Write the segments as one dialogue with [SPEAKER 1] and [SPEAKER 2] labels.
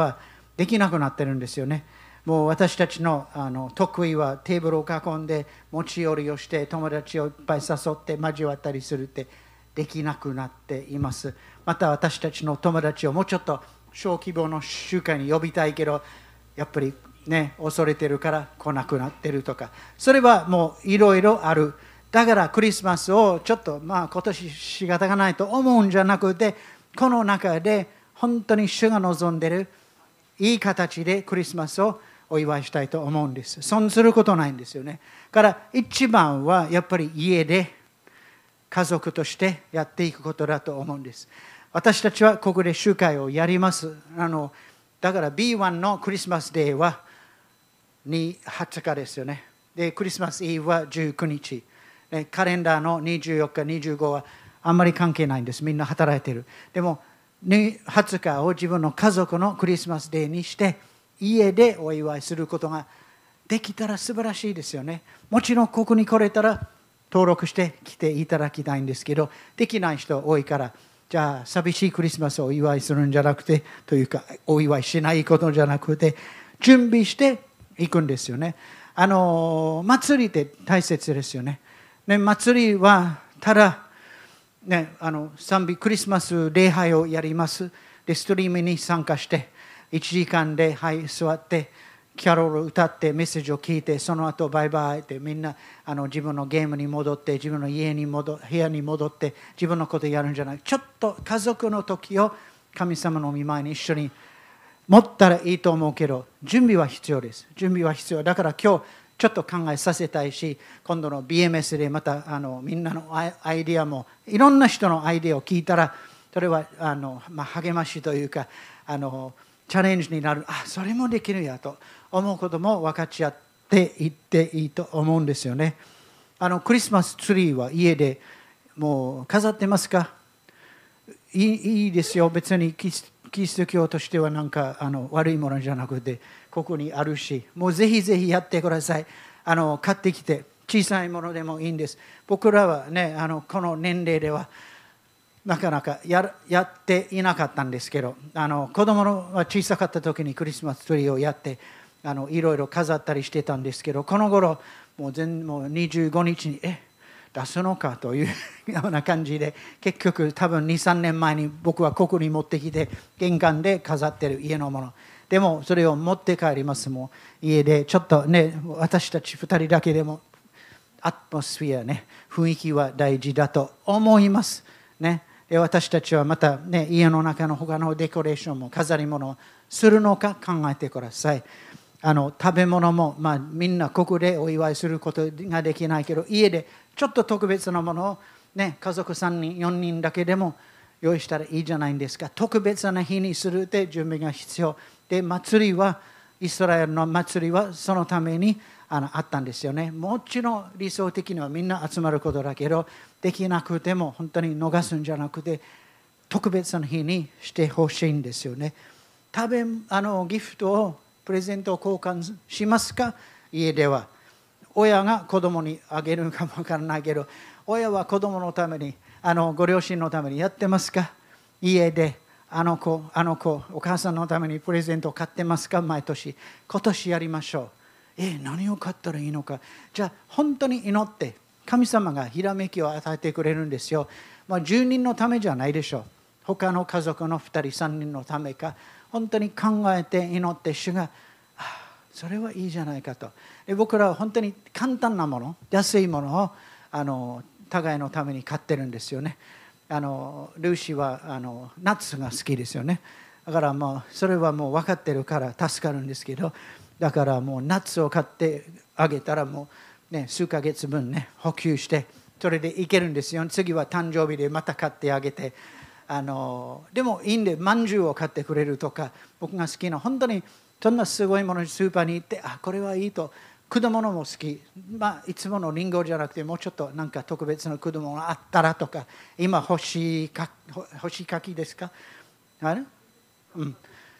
[SPEAKER 1] はできなくなってるんですよね。もう私たちのあの得意はテーブルを囲んで持ち寄りをして友達をいっぱい誘って交わったりするってできなくなっています。また私たちの友達をもうちょっと小規模の集会に呼びたいけどやっぱりね恐れてるから来なくなってるとかそれはもういろいろある。だからクリスマスをちょっとまあ今年仕方がないと思うんじゃなくてこの中で本当に主が望んでるいい形でクリスマスをお祝いしたいと思うんです。損することないんですよね。から一番はやっぱり家で家族としてやっていくことだと思うんです。私たちはここで集会をやります。あのだから B1 のクリスマスデーは20日ですよね。で、クリスマスイブは19日。カレンダーの24日、25はあんまり関係ないんです。みんな働いてる。でも、20日を自分の家族のクリスマスデーにして、家でお祝いすることができたら素晴らしいですよね。もちろんここに来れたら登録して来ていただきたいんですけど、できない人多いから、じゃあ寂しいクリスマスをお祝いするんじゃなくて、というかお祝いしないことじゃなくて、準備していくんですよね。あの祭りって大切ですよね。ね祭りはただ、ね、あの賛美クリスマス礼拝をやります。でストリームに参加して1時間で、はい、座ってキャロル歌ってメッセージを聞いてその後バイバイってみんなあの自分のゲームに戻って自分の家に戻部屋に戻って自分のことやるんじゃない。ちょっと家族の時を神様の見舞いに一緒に持ったらいいと思うけど準備は必要です。準備は必要。だから今日ちょっと考えさせたいし今度の BMS でまたあのみんなのアイディアもいろんな人のアイディアを聞いたらそれはあの、まあ、励ましというかあのチャレンジになる。あそれもできるやと思うことも分かち合っていっていいと思うんですよね。あのクリスマスツリーは家でもう飾ってますか？いいいいですよ。別にキリスト教としてはなんかあの悪いものじゃなくてここにあるしもうぜひぜひやってください。あの買ってきて小さいものでもいいんです。僕らはねあのこの年齢ではなかなかややっていなかったんですけどあの子供の小さかった時にクリスマスツリーをやってあのいろいろ飾ったりしてたんですけどこの頃もう全もう25日にえ出すのかというような感じで結局多分23年前に僕はここに持ってきて玄関で飾ってる家のもの。でもそれを持って帰りますもう家でちょっとね私たち2人だけでもアトスフィアね雰囲気は大事だと思いますね。で私たちはまた、ね、家の中の他のデコレーションも飾り物をするのか考えてください。あの食べ物も、まあ、みんなここでお祝いすることができないけど家でちょっと特別なものを、ね、家族3人4人だけでも用意したらいいじゃないんですか。特別な日にするって準備が必要。で祭りはイスラエルの祭りはそのためにあのあったんですよね。もちろん理想的にはみんな集まることだけどできなくても本当に逃すんじゃなくて特別な日にしてほしいんですよね。食べあのギフトをプレゼントを交換しますか？家では。親が子供にあげるかもわからないけど親は子供のためにあのご両親のためにやってますか？家であの子あの子お母さんのためにプレゼントを買ってますか？毎年。今年やりましょう。え何を買ったらいいのか？じゃあ本当に祈って神様がひらめきを与えてくれるんですよ、まあ、10人のためじゃないでしょう。他の家族の2人3人のためか。本当に考えて祈って主がそれはいいじゃないかと。で僕らは本当に簡単なもの安いものをあの互いのために買ってるんですよね。あのルーシーはあのナッツが好きですよね。だからもうそれはもう分かってるから助かるんですけどだからもうナッツを買ってあげたらもう、ね、数ヶ月分ね補給してそれでいけるんですよ。次は誕生日でまた買ってあげて。あのでもいいんでまんじゅうを買ってくれるとか僕が好きな本当にそんなすごいものにスーパーに行ってあこれはいいと。果物も好き、まあ、いつものりんごじゃなくてもうちょっとなんか特別な果物があったらとか今干しか干し柿ですか？あれ、うん。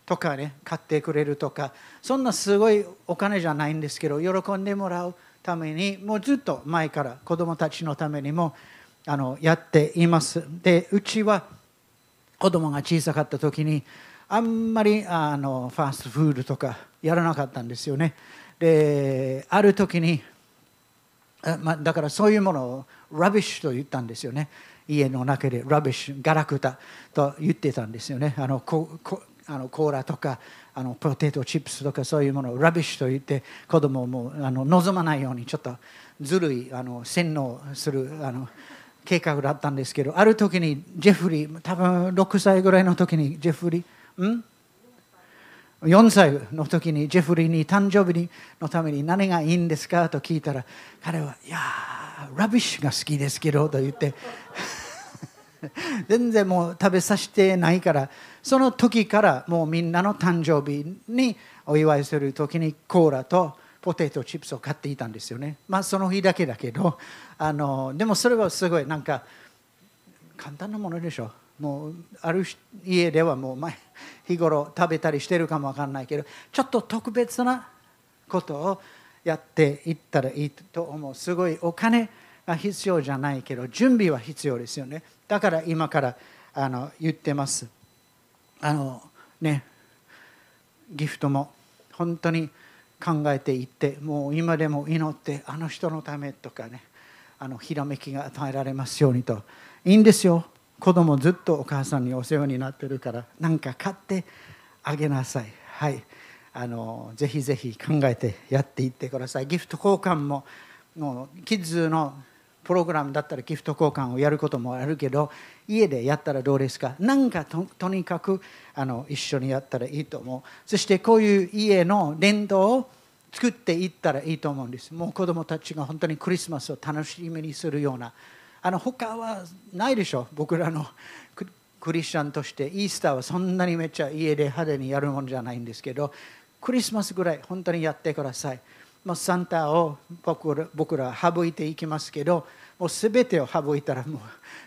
[SPEAKER 1] とかね買ってくれるとか。そんなすごいお金じゃないんですけど喜んでもらうためにもうずっと前から子どもたちのためにもあのやっています。でうちは子供が小さかった時にあんまりあのファーストフードとかやらなかったんですよね。である時にあまあ、だからそういうものを rubbish と言ったんですよね。家の中で rubbish ガラクタと言ってたんですよね。あのコあのコーラとかあのポテトチップスとかそういうものを rubbish と言って子供もあの望まないようにちょっとずるいあの洗脳するあの計画だったんですけどある時にジェフリー多分6歳ぐらいの時にジェフリーん？4歳の時にジェフリーに誕生日のために何がいいんですか？と聞いたら彼は「いやラビッシュが好きですけど」と言って。全然もう食べさせてないからその時からもうみんなの誕生日にお祝いする時にコーラとポテトチップスを買っていたんですよね。まあその日だけだけどあのでもそれはすごいなんか簡単なものでしょ。うもうある家ではもう前日頃食べたりしてるかもわかんないけどちょっと特別なことをやっていったらいいと思う。すごいお金が必要じゃないけど準備は必要ですよね。だから今からあの言ってます。あのねギフトも本当に考えていってもう今でも祈ってあの人のためとかねあのひらめきが与えられますようにと。いいんですよ。子供ずっとお母さんにお世話になってるから何か買ってあげなさい。はい。あのぜひぜひ考えてやっていってください。ギフト交換ももうキッズのプログラムだったらギフト交換をやることもあるけど家でやったらどうですか？何かとにかくあの一緒にやったらいいと思う。そしてこういう家の伝統を作っていったらいいと思うんです。もう子どもたちが本当にクリスマスを楽しみにするようなあの他はないでしょ。僕らのクリスチャンとしてイースターはそんなにめっちゃ家で派手にやるもんじゃないんですけどクリスマスぐらい本当にやってください。もうサンタを僕ら僕ら省いていきますけどもう全てを省いたらもう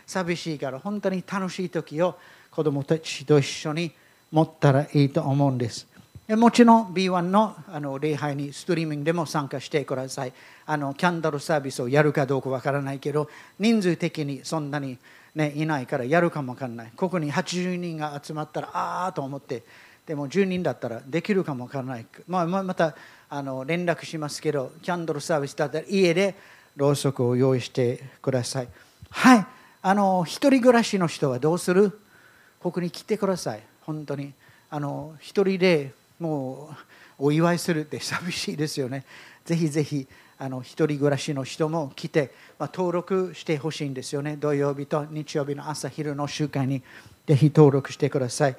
[SPEAKER 1] 寂しいから本当に楽しい時を子供たちと一緒に持ったらいいと思うんです。もちろん B1 のあの礼拝にストリーミングでも参加してください。あのキャンドルサービスをやるかどうかわからないけど人数的にそんなに、ね、いないからやるかもわからない。ここに80人が集まったらああと思ってでも10人だったらできるかもわからない、まあ、またあの連絡しますけどキャンドルサービスだったら家でろうそくを用意してください。はい。あの一人暮らしの人はどうする？ここに来てください。本当に。あの一人でもうお祝いするって寂しいですよね。ぜひぜひあの一人暮らしの人も来て、まあ、登録してほしいんですよね。土曜日と日曜日の朝昼の集会にぜひ登録してください。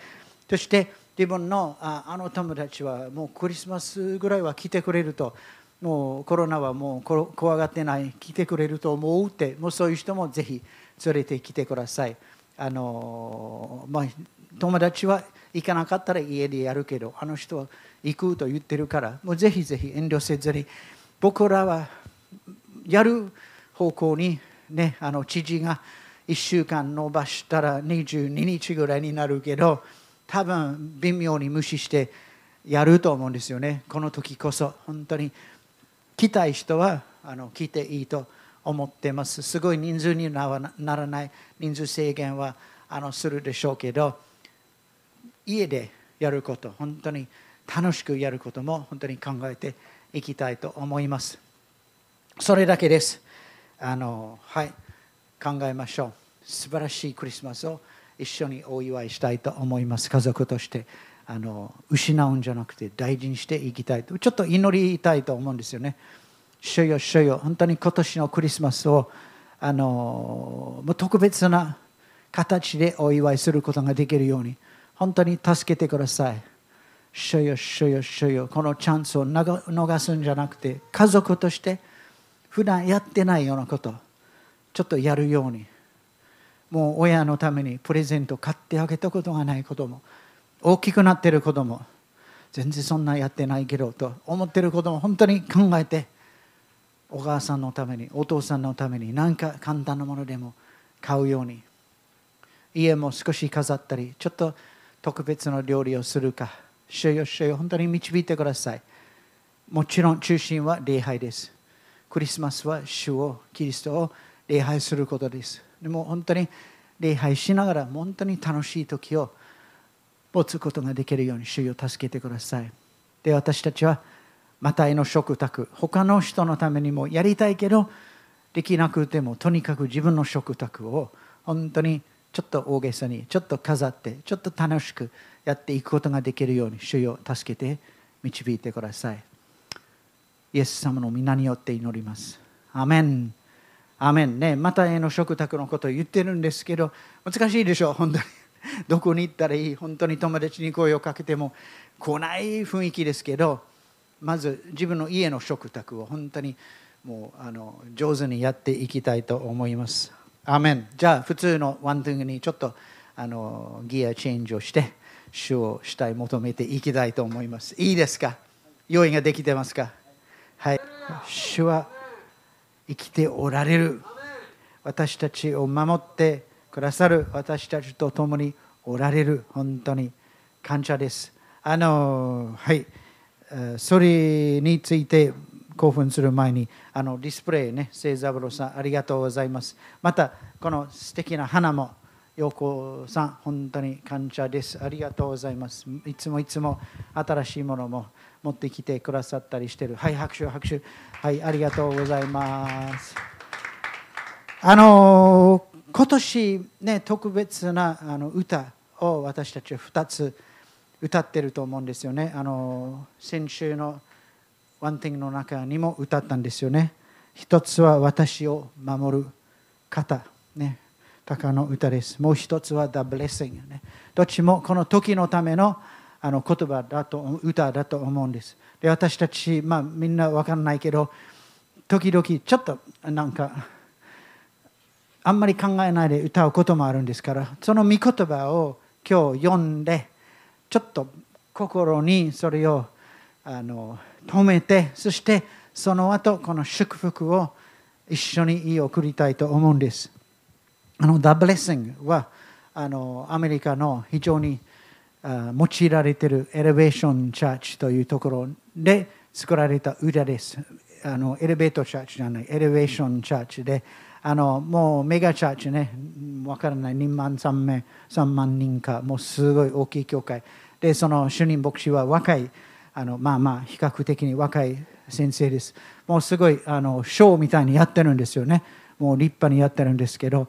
[SPEAKER 1] そして自分のああの友達はもうクリスマスぐらいは来てくれるともうコロナはもう怖がってない来てくれると思うってもうそういう人もぜひ連れてきてください。あのまあ、友達は行かなかったら家でやるけどあの人は行くと言ってるからもうぜひぜひ遠慮せずに僕らはやる方向にねあの知事が1週間延ばしたら22日ぐらいになるけど多分微妙に無視してやると思うんですよね。この時こそ。本当に来たい人はあの来ていいと思ってます。すごい人数にならない人数制限はあのするでしょうけど家でやること本当に楽しくやることも本当に考えていきたいと思います。それだけです。あのはい。考えましょう。素晴らしいクリスマスを一緒にお祝いしたいと思います。家族として。あの失うんじゃなくて大事にしていきたいと。ちょっと祈りたいと思うんですよね。主よ主よ。本当に今年のクリスマスをあの特別な形でお祝いすることができるように。本当に助けてください。主よ、主よ、主よ、このチャンスを逃すんじゃなくて、家族として普段やってないようなこと、ちょっとやるように。もう親のためにプレゼント買ってあげたことがないことも、大きくなってることも、全然そんなやってないけどと思ってることも本当に考えて、お母さんのために、お父さんのために何か簡単なものでも買うように。家も少し飾ったり、ちょっと特別な料理をするか。主よ主よ本当に導いてください。もちろん中心は礼拝です。クリスマスは主をキリストを礼拝することです。でも本当に礼拝しながら本当に楽しい時を持つことができるように主よ助けてください。で私たちはマタイの食卓他の人のためにもやりたいけどできなくてもとにかく自分の食卓を本当にちょっと大げさにちょっと飾ってちょっと楽しくやっていくことができるように主よ助けて導いてください。イエス様の皆によって祈ります。アメン。アメン。ねまたへの食卓のことを言ってるんですけど難しいでしょ本当に。どこに行ったらいい？本当に友達に声をかけても来ない雰囲気ですけどまず自分の家の食卓を本当にもうあの上手にやっていきたいと思います。アメンじゃあ普通のワンティングにちょっとあのギアチェンジをして主を主体求めていきたいと思います。いいですか？用意ができてますか？はい。主は生きておられる。私たちを守ってくださる私たちと共におられる本当に感謝です。あのはいそれについて興奮する前にあのディスプレイね聖三郎さんありがとうございます。またこの素敵な花も陽子さん本当に感謝です。ありがとうございます。いつもいつも新しいものも持ってきてくださったりしてる。はい拍手拍手。はいありがとうございます。あの今年ね特別なあの歌を私たちは2つ歌ってると思うんですよね。あの先週のワンティングの中にも歌ったんですよね。一つは私を守る方、ね、高の歌です。もう一つは The Blessing、ね。どっちもこの時のためのあの言葉だと歌だと思うんです。で私たち、まあ、みんな分かんないけど時々ちょっとなんかあんまり考えないで歌うこともあるんですからその御言葉を今日読んでちょっと心にそれをあの止めてそしてその後この祝福を一緒に送りたいと思うんです。あの The Blessing はあのアメリカの非常に用いられているエレベーションチャーチというところで作られた歌です。あのエレベートチャーチじゃない、エレベーションチャーチで、あのもうメガチャーチね、わからない、2万3名、3万人か、もうすごい大きい教会。で、その主任牧師は若いあのまあまあ比較的に若い先生です。もうすごいあのショーみたいにやってるんですよね。もう立派にやってるんですけど、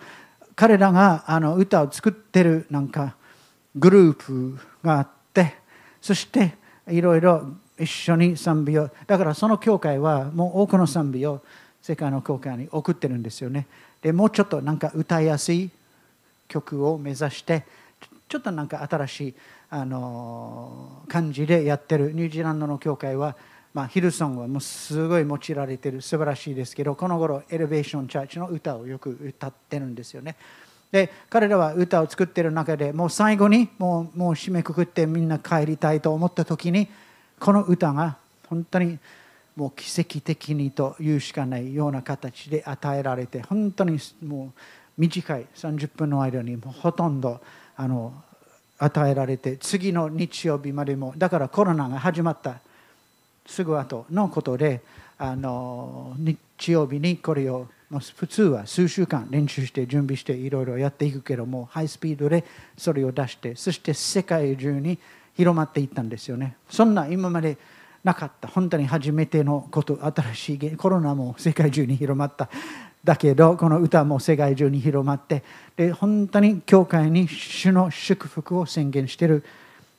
[SPEAKER 1] 彼らがあの歌を作ってるなんかグループがあって、そしていろいろ一緒に賛美を、だからその教会はもう多くの賛美を世界の教会に送ってるんですよね。でもうちょっとなんか歌いやすい曲を目指して、ちょっとなんか新しいあの感じでやってるニュージーランドの教会は、まあ、ヒルソンはもうすごい用いられてる素晴らしいですけどこの頃エレベーションチャーチの歌をよく歌ってるんですよね。で彼らは歌を作ってる中でもう最後にもうもう締めくくってみんな帰りたいと思った時にこの歌が本当にもう奇跡的にというしかないような形で与えられて本当にもう短い30分の間にもうほとんどあの与えられて次の日曜日までも。だからコロナが始まった。すぐ後のことであの日曜日にこれを普通は数週間練習して準備していろいろやっていくけどもハイスピードでそれを出してそして世界中に広まっていったんですよね。そんな今までなかった。本当に初めてのこと新しいコロナも世界中に広まった。だけどこの歌も世界中に広まってで本当に教会に主の祝福を宣言している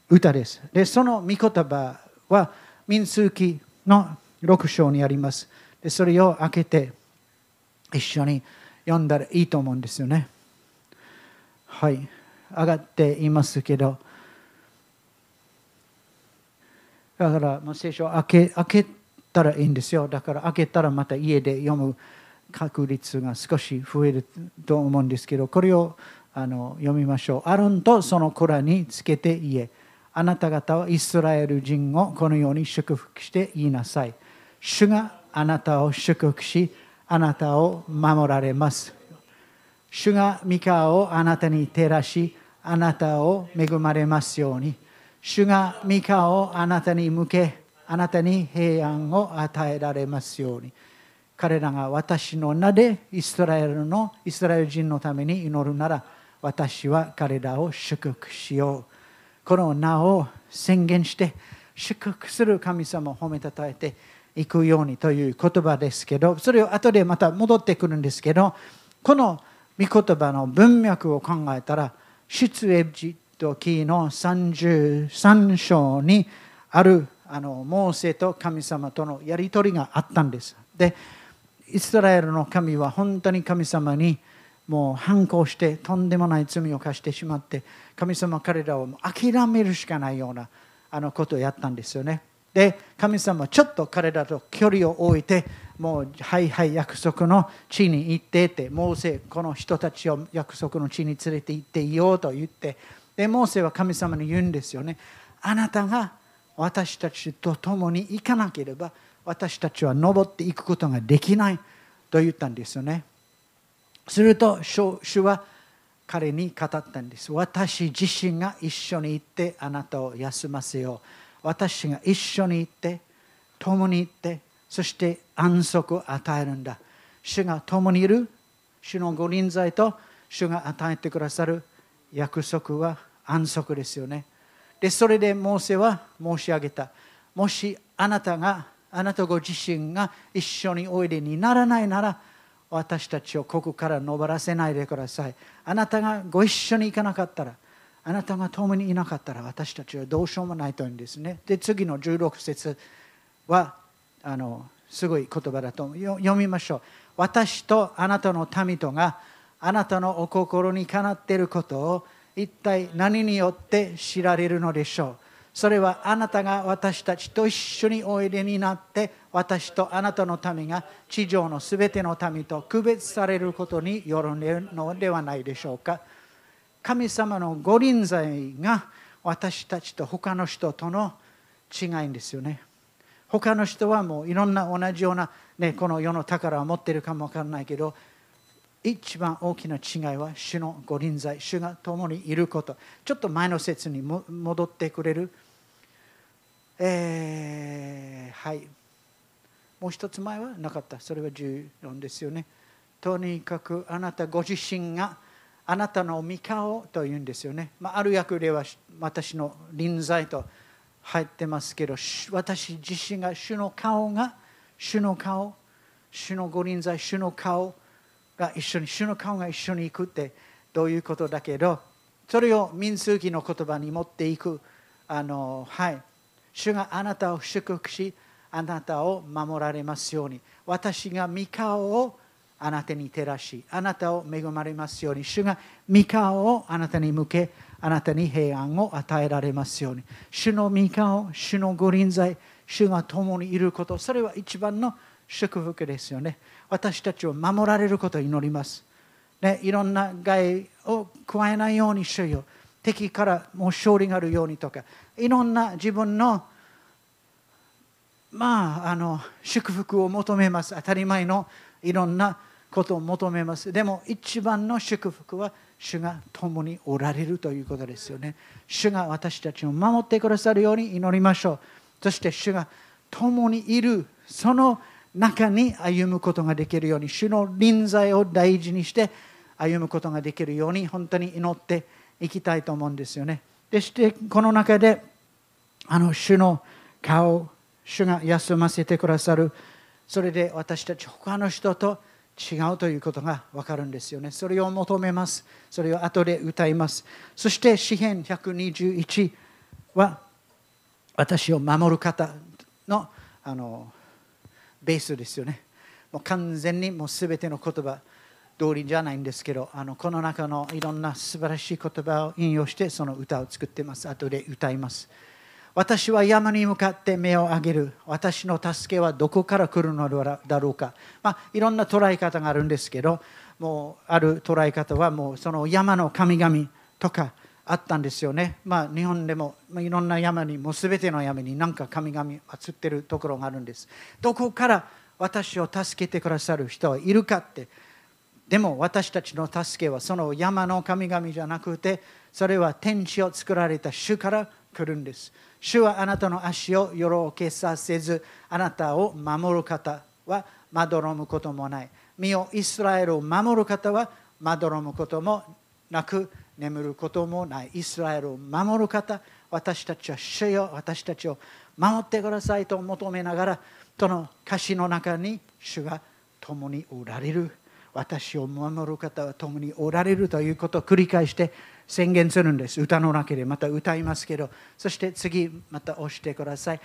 [SPEAKER 1] 歌です。でその御言葉は民数記の6章にあります。でそれを開けて一緒に読んだらいいと思うんですよね。はい。上がっていますけど。だから、ま、聖書を開け開けたらいいんですよ。だから開けたらまた家で読む。確率が少し増えると思うんですけどこれをあの読みましょう。アロンとその子らにつけて言えあなた方はイスラエル人をこのように祝福して言いなさい。主があなたを祝福しあなたを守られます。主が三河をあなたに照らしあなたを恵まれますように。主が三河をあなたに向けあなたに平安を与えられますように。彼らが私の名でイスラエルのイスラエル人のために祈るなら私は彼らを祝福しよう。この名を宣言して祝福する神様を褒めたたえていくようにという言葉ですけどそれを後でまた戻ってくるんですけどこの御言葉の文脈を考えたら出エジプト記の33章にあるあのモーセと神様とのやり取りがあったんです。でイスラエルの神は本当に神様にもう反抗してとんでもない罪を犯してしまって神様彼らを諦めるしかないようなあのことをやったんですよね。で神様はちょっと彼らと距離を置いてもうはいはい約束の地に行ってってモーセこの人たちを約束の地に連れて行っていようと言ってでモーセは神様に言うんですよねあなたが私たちと共に行かなければ私たちは登っていくことができないと言ったんですよね。すると主は彼に語ったんです。私自身が一緒に行ってあなたを休ませよう。私が一緒に行って共に行ってそして安息を与えるんだ。主が共にいる。主の御臨在と主が与えてくださる。約束は安息ですよね。でそれでモーセは申し上げた。もしあなたがあなたご自身が一緒においでにならないなら私たちをここから登らせないでください。あなたがご一緒に行かなかったらあなたが共にいなかったら私たちはどうしようもないというんですね。で次の16節はあのすごい言葉だと読みましょう。私とあなたの民とがあなたのお心にかなっていることを一体何によって知られるのでしょう？それはあなたが私たちと一緒においでになって私とあなたの民が地上のすべての民と区別されることによるのではないでしょうか。神様の御臨在が私たちと他の人との違いですよね。他の人はもういろんな同じような、ね、この世の宝を持っているかもわからないけど一番大きな違いは主の御臨在主が共にいること。ちょっと前の説に戻ってくれるえー、はい。もう一つ前はなかった。それは14ですよね。とにかくあなたご自身があなたの御顔というんですよね、まあ、ある役では私の臨在と入ってますけど私自身が主の顔が主の顔主の御臨在主の顔が一緒に主の顔が一緒に行くってどういうことだけどそれを民数記の言葉に持っていく。あのはい。主があなたを祝福しあなたを守られますように。私が御顔をあなたに照らしあなたを恵まれますように。主が御顔をあなたに向けあなたに平安を与えられますように。主の御顔主の御臨在主が共にいることそれは一番の祝福ですよね。私たちを守られることを祈ります、ね、いろんな害を加えないように主よ敵からもう勝利があるようにとかいろんな自分のまああの祝福を求めます。当たり前のいろんなことを求めます。でも一番の祝福は主が共におられるということですよね。主が私たちを守ってくださるように祈りましょう。そして主が共にいる。その中に歩むことができるように。主の臨在を大事にして歩むことができるように本当に祈っていきたいと思うんですよねそしてこの中であの主の顔主が休ませてくださるそれで私たち他の人と違うということが分かるんですよね。それを求めます。それを後で歌います。そして詩篇121は私を守る方のあのベースですよね。もう完全にもう全ての言葉通りじゃないんですけどあのこの中のいろんな素晴らしい言葉を引用してその歌を作ってます。後で歌います。私は山に向かって目を上げる私の助けはどこから来るのだろうか、まあ、いろんな捉え方があるんですけどもうある捉え方はもうその山の神々とかあったんですよね、まあ、日本でもいろんな山にもう全ての山に何か神々祀ってるところがあるんですどこから私を助けてくださる人はいるかってでも私たちの助けはその山の神々じゃなくてそれは天地を作られた主から来るんです。主はあなたの足をよろけさせずあなたを守る方はまどろむこともない。身をイスラエルを守る方はまどろむこともなく眠ることもない。イスラエルを守る方私たちは主よ。私たちを守ってくださいと求めながらその歌詞の中に主が共におられる。私を守る方は共におられるということを繰り返して宣言するんです。歌の中でまた歌いますけど。そして次また押してください。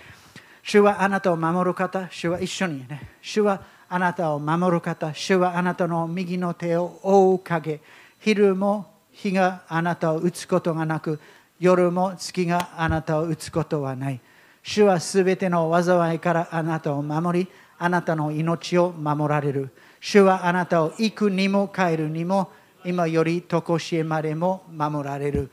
[SPEAKER 1] 主はあなたを守る方。主は一緒にね。主はあなたを守る方。主はあなたの右の手を覆う影。昼も日があなたを打つことがなく夜も月があなたを打つことはない。主はすべての災いからあなたを守りあなたの命を守られる。主はあなたを行くにも帰るにも今より常しえまでも守られる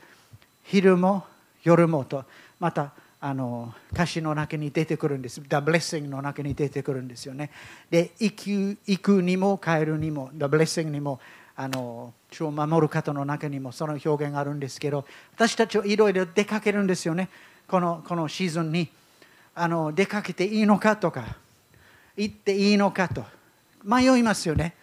[SPEAKER 1] 昼も夜もとまたあの歌詞の中に出てくるんです。The blessing の中に出てくるんですよね。で、行く行くにも帰るにも、The blessing にも、あの主を守る方の中にもその表現があるんですけど、私たちはいろいろ出かけるんですよね。このこのシーズンにあの出かけていいのかとか、行っていいのかと。迷いますよね。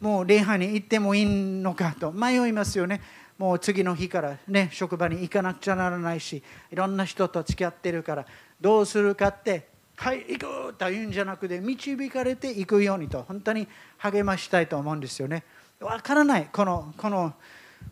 [SPEAKER 1] もう礼拝に行ってもいいのかと迷いますよね。もう次の日からね、職場に行かなくちゃならないし、いろんな人と付き合ってるから、どうするかって、はい、行くというんじゃなくて、導かれて行くようにと、本当に励ましたいと思うんですよね。わからない、このこの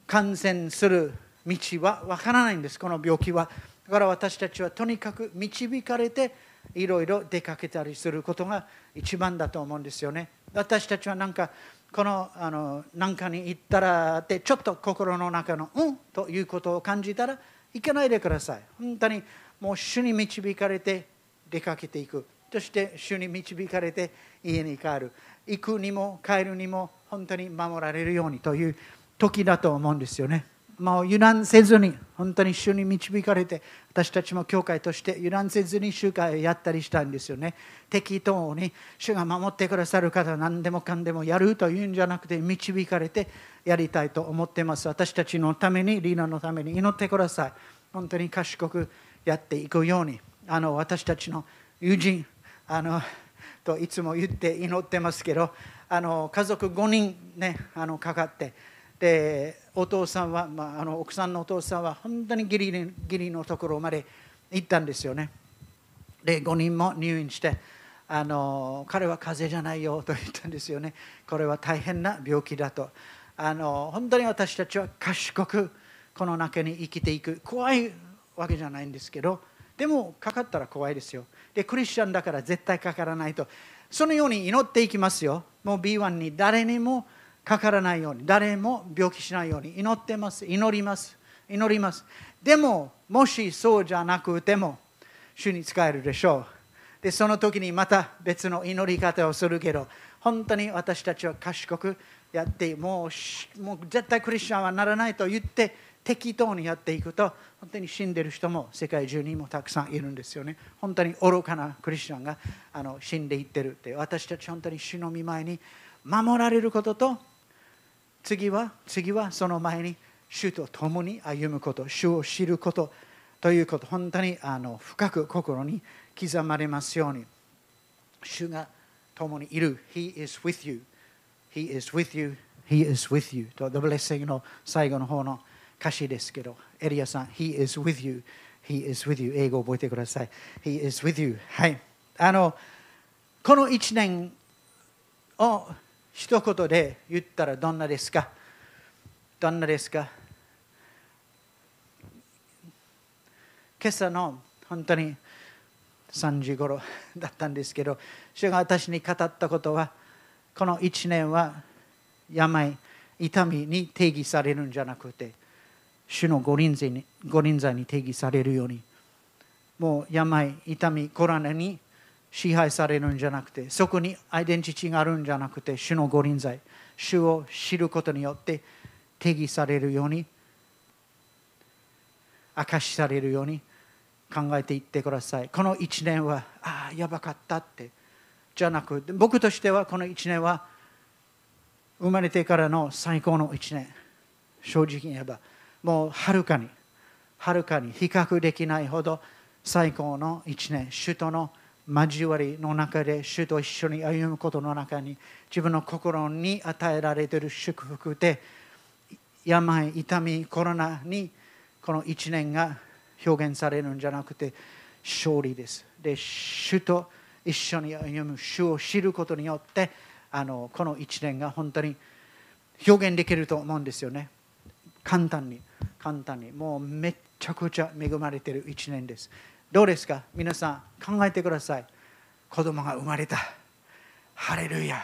[SPEAKER 1] 感染する道はわからないんです、この病気は。だから私たちはとにかく導かれて、いろいろ出かけたりすることが一番だと思うんですよね。私たちはなんかこのあの何かに行ったらってちょっと心の中のうんということを感じたら行かないでください。本当にもう主に導かれて出かけていく。そして主に導かれて家に帰る。行くにも帰る。にも本当に守られる。ようにという時だと思うんですよね。もう油断せずに本当に主に導かれて私たちも教会として油断せずに集会をやったりしたんですよね。適当に主が守ってくださる方は何でもかんでもやるというんじゃなくて導かれてやりたいと思ってます。私たちのためにリーナのために祈ってください。本当に賢くやっていくように。あの私たちの友人あのといつも言って祈ってますけどあの家族5人ねあのかかってでお父さんは、まあ、あの奥さんのお父さんは本当にギリギリのところまで行ったんですよね。で5人も入院してあの彼は風邪じゃないよと言ったんですよね。これは大変な病気だと。あの本当に私たちは賢くこの中に生きていく怖いわけじゃないんですけどでもかかったら怖いですよ。でクリスチャンだから絶対かからないと。そのように祈っていきますよ。もう B1 に誰にもかからないように誰も病気しないように祈ってます祈ります祈ります。でももしそうじゃなくても主に使えるでしょう。でその時にまた別の祈り方をするけど本当に私たちは賢くやってもうもう絶対クリスチャンはならないと言って適当にやっていくと本当に死んでる人も世界中にもたくさんいるんですよね。本当に愚かなクリスチャンがあの死んでいってるって私たち本当に主の御前に守られることと次は次はその前に主と共に歩むこと主を知ることということ。本当にあの深く心に刻まれますように。主が共にいる。He is with you. He is with you. He is with you. と The Blessing の最後の方の歌詞ですけど。エリアさん He is with you. He is with you. 英語を覚えてください。He is with you. はい。あのこの1年を一言で言ったらどんなですか？どんなですか？今朝の本当に3時頃だったんですけど主が私に語ったことはこの1年は病痛みに定義されるんじゃなくて主のご臨在にご臨在に定義されるようにもう病痛みコロナに支配されるんじゃなくてそこにアイデンティティがあるんじゃなくて主の御臨在主を知ることによって定義されるように明かしされるように考えていってください。この1年はああやばかったって。じゃなく僕としてはこの1年は生まれてからの最高の1年。正直に言えばもうはるかにはるかに比較できないほど最高の1年。首都の交わりの中で主と一緒に歩むことの中に自分の心に与えられている祝福で病痛みコロナにこの1年が表現されるんじゃなくて勝利です。で主と一緒に歩む主を知ることによってあのこの1年が本当に表現できると思うんですよね。簡単に簡単に。もうめっちゃくちゃ恵まれている1年です。どうですか皆さん考えてください。子供が生まれた。ハレルヤ。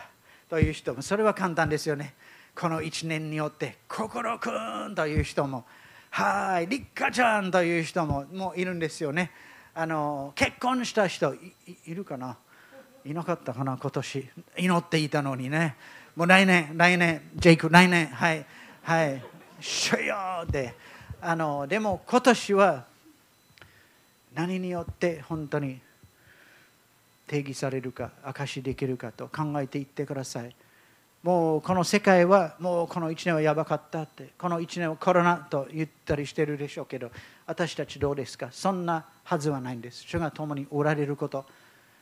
[SPEAKER 1] という人もそれは簡単ですよね。この1年によって心くんという人も。はい。立花ちゃんという人ももういるんですよね。あの結婚した人いるかな？いなかったかな？今年。祈っていたのにね。もう来年来年ジェイク来年。はい。はい。しょよであのでも今年は何によって本当に定義されるか証しできるかと考えていってください。もうこの世界はもうこの1年はやばかったってこの1年はコロナと言ったりしてるでしょうけど私たちどうですか？そんなはずはないんです。主が共におられること。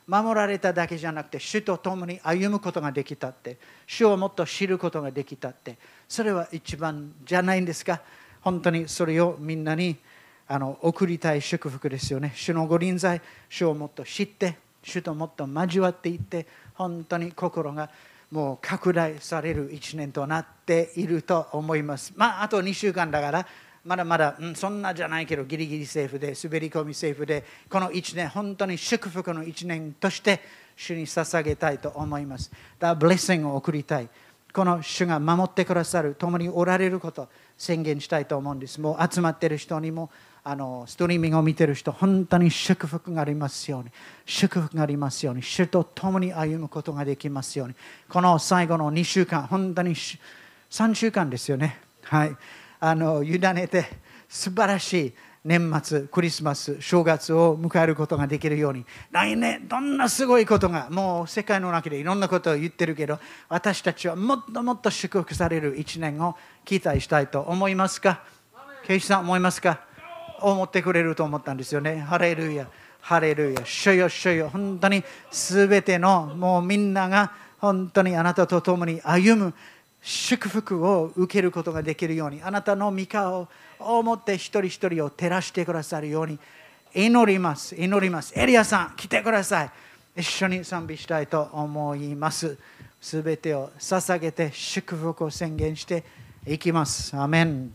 [SPEAKER 1] 守られただけじゃなくて主と共に歩むことができたって。主をもっと知ることができたって。それは一番じゃないんですか？本当にそれをみんなにあの送りたい祝福ですよね。主のご臨在主をもっと知って主ともっと交わっていって本当に心がもう拡大される1年となっていると思います。まああと2週間だからまだまだ、うん、そんなじゃないけどギリギリセーフで滑り込みセーフでこの1年本当に祝福の1年として主に捧げたいと思います。だからブレッシングを送りたい。この主が守ってくださる共におられること宣言したいと思うんです。もう集まっている人にもあのストリーミングを見ている人、本当に祝福がありますように、祝福がありますように、主と共に歩むことができますように、この最後の2週間、本当に3週間ですよね。はい、あの委ねて素晴らしい年末、クリスマス、正月を迎えることができるように、来年、どんなすごいことが、もう世界の中でいろんなことを言ってるけど、私たちはもっともっと祝福される1年を期待したいと思いますか？ケイシさん、思いますか？思ってくれると思ったんですよね。ハレルヤ、ハレルヤ、主よ主よ、本当にすべてのもうみんなが本当にあなたと共に歩む祝福を受けることができるように、あなたの御顔を思って一人一人を照らしてくださるように祈ります、祈ります。エリアさん、来てください。一緒に賛美したいと思います。すべてを捧げて祝福を宣言していきます。アメン